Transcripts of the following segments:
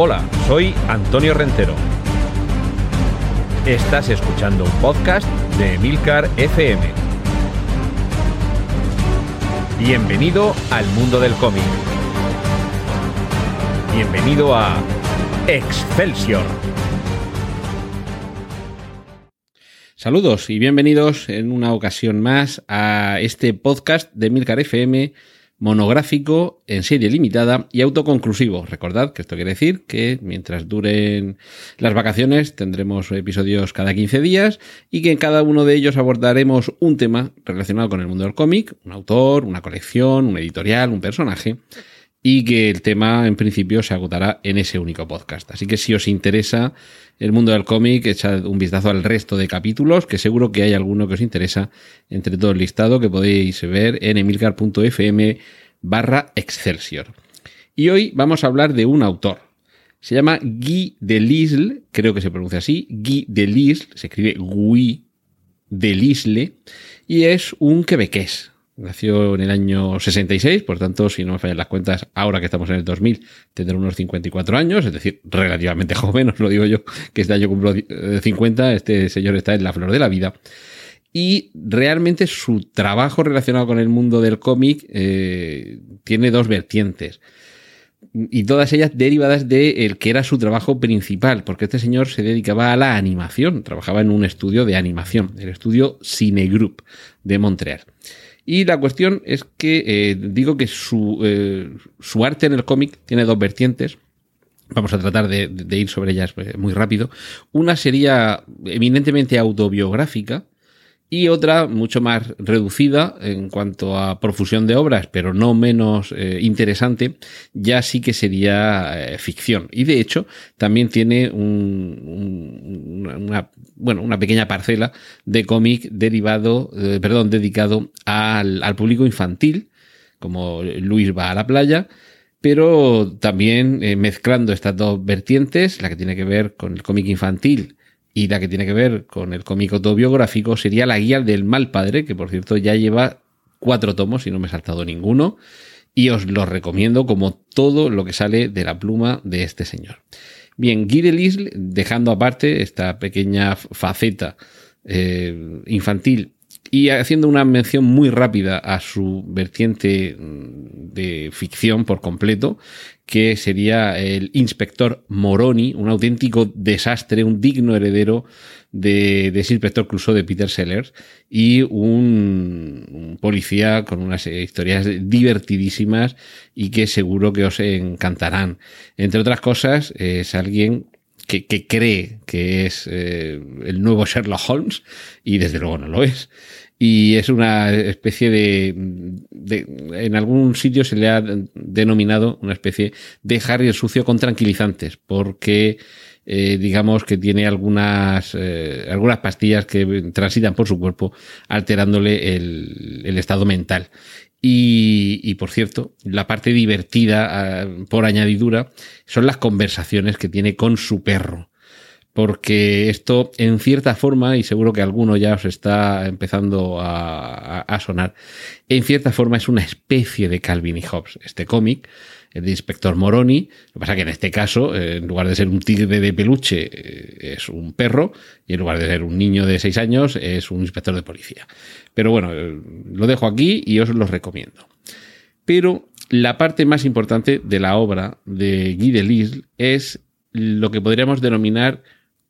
Hola, soy Antonio Rentero. Estás escuchando un podcast de Emilcar FM. Bienvenido al mundo del cómic. Bienvenido a Excelsior. Saludos y bienvenidos en una ocasión más a este podcast de Milcar FM monográfico en serie limitada y autoconclusivo. Recordad que esto quiere decir que mientras duren las vacaciones tendremos episodios cada 15 días y que en cada uno de ellos abordaremos un tema relacionado con el mundo del cómic, un autor, una colección, un editorial, un personaje y que el tema en principio se agotará en ese único podcast. Así que si os interesa el mundo del cómic, echad un vistazo al resto de capítulos, que seguro que hay alguno que os interesa entre todo el listado que podéis ver en emilcar.fm barra Excelsior. Y hoy vamos a hablar de un autor. Se llama Guy Delisle, creo que se pronuncia así, Guy Delisle, se escribe Guy Delisle, y es un quebequés, Nació en el año 66, por tanto, si no me fallan las cuentas, ahora que estamos en el 2000, tendrá unos 54 años, es decir, relativamente joven, os lo digo yo, que este año cumplo 50, este señor está en la flor de la vida. Y realmente su trabajo relacionado con el mundo del cómic eh, tiene dos vertientes. Y todas ellas derivadas de el que era su trabajo principal, porque este señor se dedicaba a la animación, trabajaba en un estudio de animación, el estudio Cine Group de Montreal. Y la cuestión es que eh, digo que su, eh, su, arte en el cómic tiene dos vertientes. Vamos a tratar de, de ir sobre ellas eh, muy rápido. Una sería eminentemente autobiográfica, y otra mucho más reducida en cuanto a profusión de obras, pero no menos eh, interesante, ya sí que sería eh, ficción. Y de hecho, también tiene un, una, bueno, una pequeña parcela de cómic derivado, eh, perdón, dedicado al, al público infantil, como Luis va a la playa, pero también mezclando estas dos vertientes, la que tiene que ver con el cómic infantil y la que tiene que ver con el cómic autobiográfico sería La Guía del Mal Padre, que por cierto ya lleva cuatro tomos y no me he saltado ninguno. Y os lo recomiendo como todo lo que sale de la pluma de este señor. Bien, Guy Delisle, dejando aparte esta pequeña faceta eh, infantil y haciendo una mención muy rápida a su vertiente mm, de ficción por completo, que sería el inspector Moroni, un auténtico desastre, un digno heredero de, ese inspector Crusoe de Peter Sellers y un, policía con unas historias divertidísimas y que seguro que os encantarán. Entre otras cosas, es alguien que, cree que es eh, el nuevo Sherlock Holmes y desde luego no lo es y es una especie de, en algún sitio se le ha denominado una especie de Harry el sucio con tranquilizantes porque eh, digamos que tiene algunas eh, algunas pastillas que transitan por su cuerpo alterándole el, el estado mental. Y, y, por cierto, la parte divertida ah, por añadidura son las conversaciones que tiene con su perro porque esto en cierta forma, y seguro que alguno ya os está empezando a, sonar, en cierta forma es una especie de Calvin y Hobbes, este cómic, el de Inspector Moroni, lo que pasa que en este caso, eh, en lugar de ser un tigre de peluche, eh, es un perro, y en lugar de ser un niño de seis años, es un inspector de policía. Pero bueno, eh, lo dejo aquí y os lo recomiendo. Pero la parte más importante de la obra de Guy Delisle es lo que podríamos denominar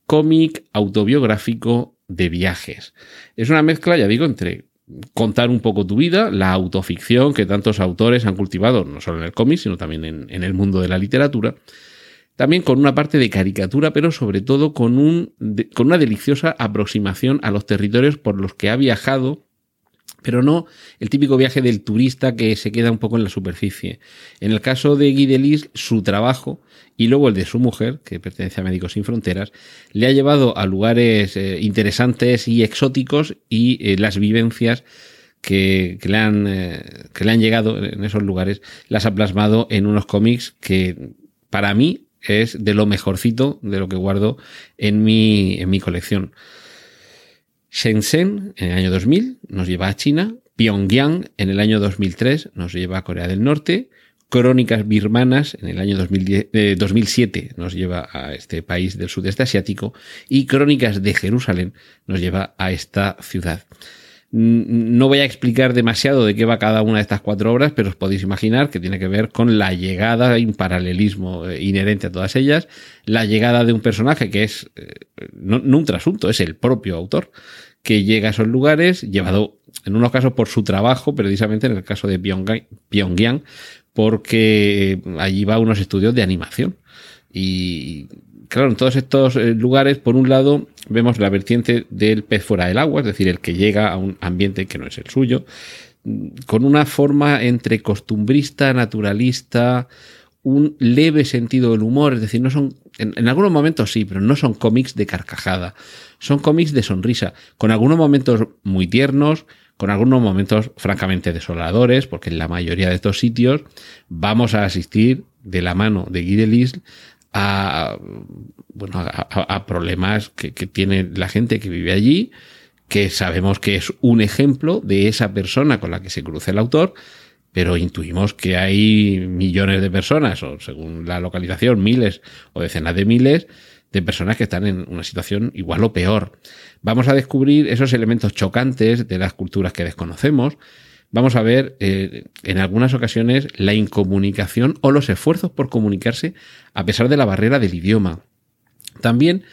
cómic autobiográfico de viajes. Es una mezcla, ya digo, entre contar un poco tu vida, la autoficción que tantos autores han cultivado, no solo en el cómic, sino también en, el mundo de la literatura, también con una parte de caricatura, pero sobre todo con, un, con una deliciosa aproximación a los territorios por los que ha viajado pero no el típico viaje del turista que se queda un poco en la superficie. En el caso de Guy Delis, su trabajo y luego el de su mujer, que pertenece a Médicos Sin Fronteras, le ha llevado a lugares eh, interesantes y exóticos y eh, las vivencias que, le han, eh, que le han llegado en esos lugares las ha plasmado en unos cómics que para mí es de lo mejorcito de lo que guardo en mi, en mi colección. Shenzhen en el año 2000 nos lleva a China, Pyongyang en el año 2003 nos lleva a Corea del Norte, Crónicas birmanas en el año 2007 nos lleva a este país del sudeste asiático y Crónicas de Jerusalén nos lleva a esta ciudad. No voy a explicar demasiado de qué va cada una de estas cuatro obras, pero os podéis imaginar que tiene que ver con la llegada y un paralelismo eh, inherente a todas ellas, la llegada de un personaje que es eh, no, un trasunto, es el propio autor, que llega a esos lugares, llevado en unos casos por su trabajo, precisamente en el caso de Pyongyang, porque allí va a unos estudios de animación. Y claro, en todos estos eh, lugares, por un lado, vemos la vertiente del pez fuera del agua, es decir, el que llega a un ambiente que no es el suyo, con una forma entre costumbrista, naturalista, un leve sentido del humor, es decir, no son, en, algunos momentos sí, pero no son cómics de carcajada, son cómics de sonrisa, con algunos momentos muy tiernos, con algunos momentos francamente desoladores, porque en la mayoría de estos sitios vamos a asistir de la mano de Guy Delisle a, bueno, a, problemas que, tiene la gente que vive allí, que sabemos que es un ejemplo de esa persona con la que se cruza el autor, pero intuimos que hay millones de personas, o según la localización, miles o decenas de miles de personas que están en una situación igual o peor. Vamos a descubrir esos elementos chocantes de las culturas que desconocemos, vamos a ver eh, en algunas ocasiones la incomunicación o los esfuerzos por comunicarse a pesar de la barrera del idioma. También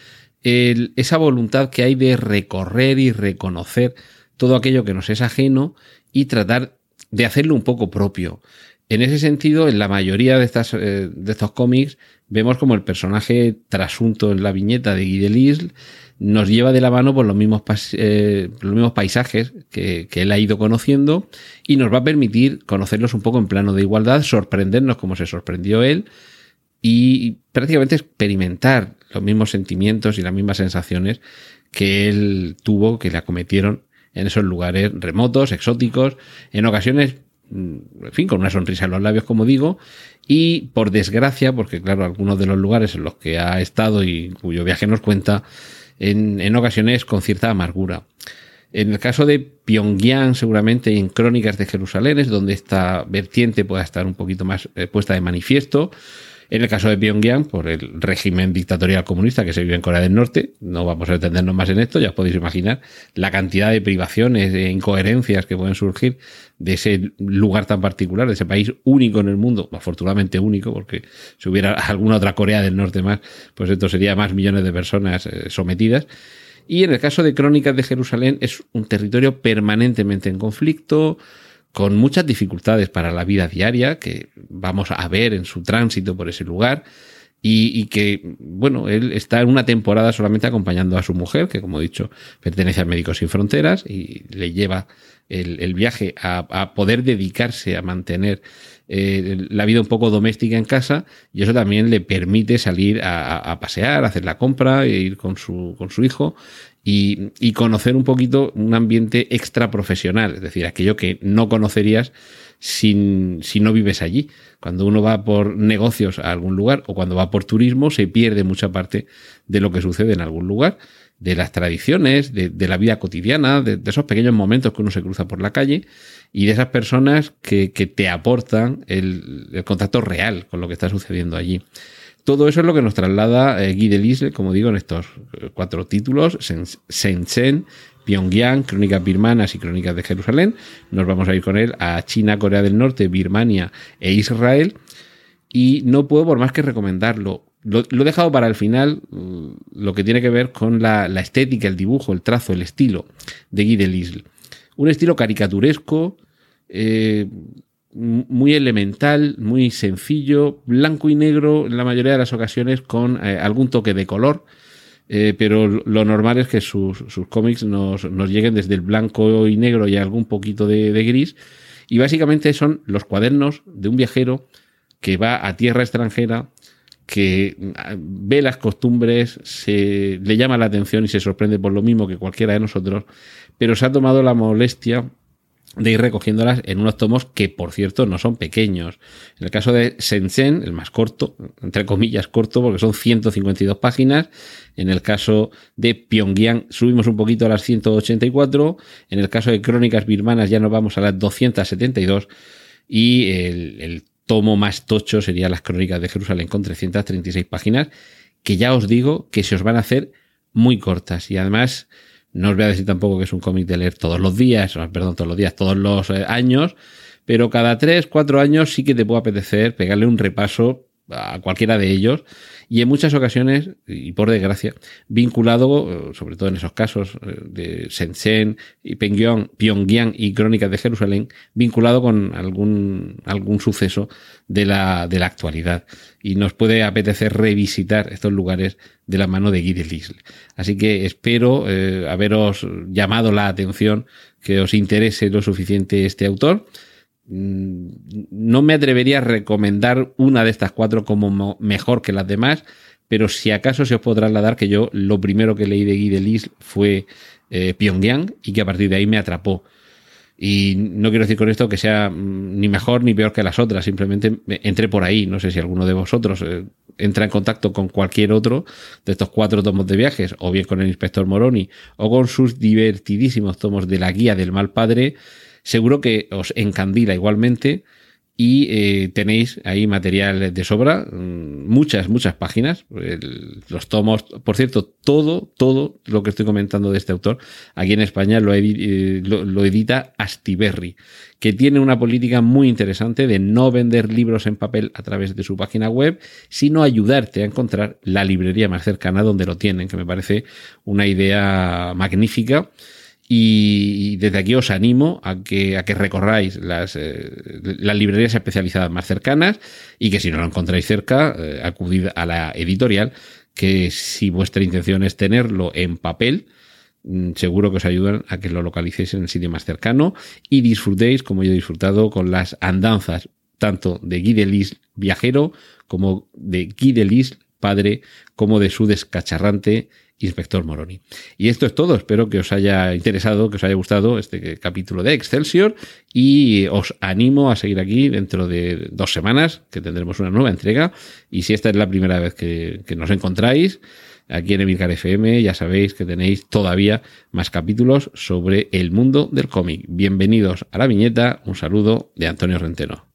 esa voluntad que hay de recorrer y reconocer todo aquello que nos es ajeno y tratar de hacerlo un poco propio. En ese sentido, en la mayoría de, estas, eh, de estos cómics vemos como el personaje trasunto en la viñeta de Guy Delisle nos lleva de la mano por los mismos, eh, los mismos paisajes que, él ha ido conociendo y nos va a permitir conocerlos un poco en plano de igualdad, sorprendernos como se sorprendió él y prácticamente experimentar los mismos sentimientos y las mismas sensaciones que él tuvo, que le acometieron en esos lugares remotos, exóticos, en ocasiones, en fin, con una sonrisa en los labios, como digo, y por desgracia, porque claro, algunos de los lugares en los que ha estado y cuyo viaje nos cuenta, en, ocasiones con cierta amargura. En el caso de Pyongyang, seguramente en Crónicas de Jerusalén es donde esta vertiente pueda estar un poquito más eh, puesta de manifiesto. En el caso de Pyongyang, por el régimen dictatorial comunista que se vive en Corea del Norte, no vamos a detenernos más en esto, ya os podéis imaginar la cantidad de privaciones e incoherencias que pueden surgir de ese lugar tan particular, de ese país único en el mundo, afortunadamente único, porque si hubiera alguna otra Corea del Norte más, pues esto sería más millones de personas eh, sometidas. Y en el caso de Crónicas de Jerusalén es un territorio permanentemente en conflicto, con muchas dificultades para la vida diaria que vamos a ver en su tránsito por ese lugar y, que, bueno, él está en una temporada solamente acompañando a su mujer, que como he dicho, pertenece a Médicos Sin Fronteras y le lleva el, viaje a, poder dedicarse a mantener eh, la vida un poco doméstica en casa y eso también le permite salir a, a pasear, a hacer la compra, e ir con su, con su hijo y, conocer un poquito un ambiente extra profesional, es decir, aquello que no conocerías sin, si no vives allí. Cuando uno va por negocios a algún lugar o cuando va por turismo, se pierde mucha parte de lo que sucede en algún lugar, de las tradiciones, de, la vida cotidiana, de, esos pequeños momentos que uno se cruza por la calle y de esas personas que, te aportan el, el contacto real con lo que está sucediendo allí. Todo eso es lo que nos traslada eh, Guy Delisle, como digo, en estos eh, cuatro títulos, Shenzhen, Pyongyang, Crónicas Birmanas y Crónicas de Jerusalén. Nos vamos a ir con él a China, Corea del Norte, Birmania e Israel. Y no puedo por más que recomendarlo. Lo, he dejado para el final, mm, lo que tiene que ver con la, estética, el dibujo, el trazo, el estilo de Guy Delisle. Un estilo caricaturesco, eh, muy elemental, muy sencillo, blanco y negro en la mayoría de las ocasiones con eh, algún toque de color, eh, pero lo normal es que sus, cómics nos, lleguen desde el blanco y negro y algún poquito de, gris, y básicamente son los cuadernos de un viajero que va a tierra extranjera, que mm, ve las costumbres, se le llama la atención y se sorprende por lo mismo que cualquiera de nosotros, pero se ha tomado la molestia de ir recogiéndolas en unos tomos que, por cierto, no son pequeños. En el caso de Shenzhen, el más corto, entre comillas corto, porque son 152 páginas. En el caso de Pyongyang subimos un poquito a las 184. En el caso de Crónicas Birmanas ya nos vamos a las 272. Y el, tomo más tocho sería Las Crónicas de Jerusalén con 336 páginas, que ya os digo que se os van a hacer muy cortas y además no os voy a decir tampoco que es un cómic de leer todos los días, perdón, todos los días, todos los eh, años, pero cada tres, cuatro años sí que te puede apetecer pegarle un repaso a cualquiera de ellos y en muchas ocasiones, y por desgracia, vinculado, sobre todo en esos casos eh, de Shenzhen y Pyongyang, y Crónicas de Jerusalén, vinculado con algún, algún suceso de la, de la actualidad. Y nos puede apetecer revisitar estos lugares de la mano de Guy Delisle. Así que espero eh, haberos llamado la atención, que os interese lo suficiente este autor no me atrevería a recomendar una de estas cuatro como mejor que las demás, pero si acaso se os podrá trasladar que yo lo primero que leí de Guy Delis fue eh, Pyongyang y que a partir de ahí me atrapó. Y no quiero decir con esto que sea mm, ni mejor ni peor que las otras, simplemente entré por ahí. No sé si alguno de vosotros eh, entra en contacto con cualquier otro de estos cuatro tomos de viajes, o bien con el inspector Moroni, o con sus divertidísimos tomos de la guía del mal padre Seguro que os encandila igualmente y eh, tenéis ahí material de sobra, mm, muchas, muchas páginas, los tomos, por cierto, todo, todo lo que estoy comentando de este autor, aquí en España lo, eh, lo, edita Astiberri, que tiene una política muy interesante de no vender libros en papel a través de su página web, sino ayudarte a encontrar la librería más cercana donde lo tienen, que me parece una idea magnífica y desde aquí os animo a que, a que recorráis las, eh, las librerías especializadas más cercanas y que si no lo encontráis cerca, eh, acudid a la editorial, que si vuestra intención es tenerlo en papel, mm, seguro que os ayudan a que lo localicéis en el sitio más cercano y disfrutéis, como yo he disfrutado, con las andanzas tanto de Guy Delis viajero como de Guy padre, como de su descacharrante Inspector Moroni. Y esto es todo. Espero que os haya interesado, que os haya gustado este capítulo de Excelsior y os animo a seguir aquí dentro de dos semanas, que tendremos una nueva entrega. Y si esta es la primera vez que, nos encontráis, aquí en Emilcar FM ya sabéis que tenéis todavía más capítulos sobre el mundo del cómic. Bienvenidos a la viñeta. Un saludo de Antonio Renteno.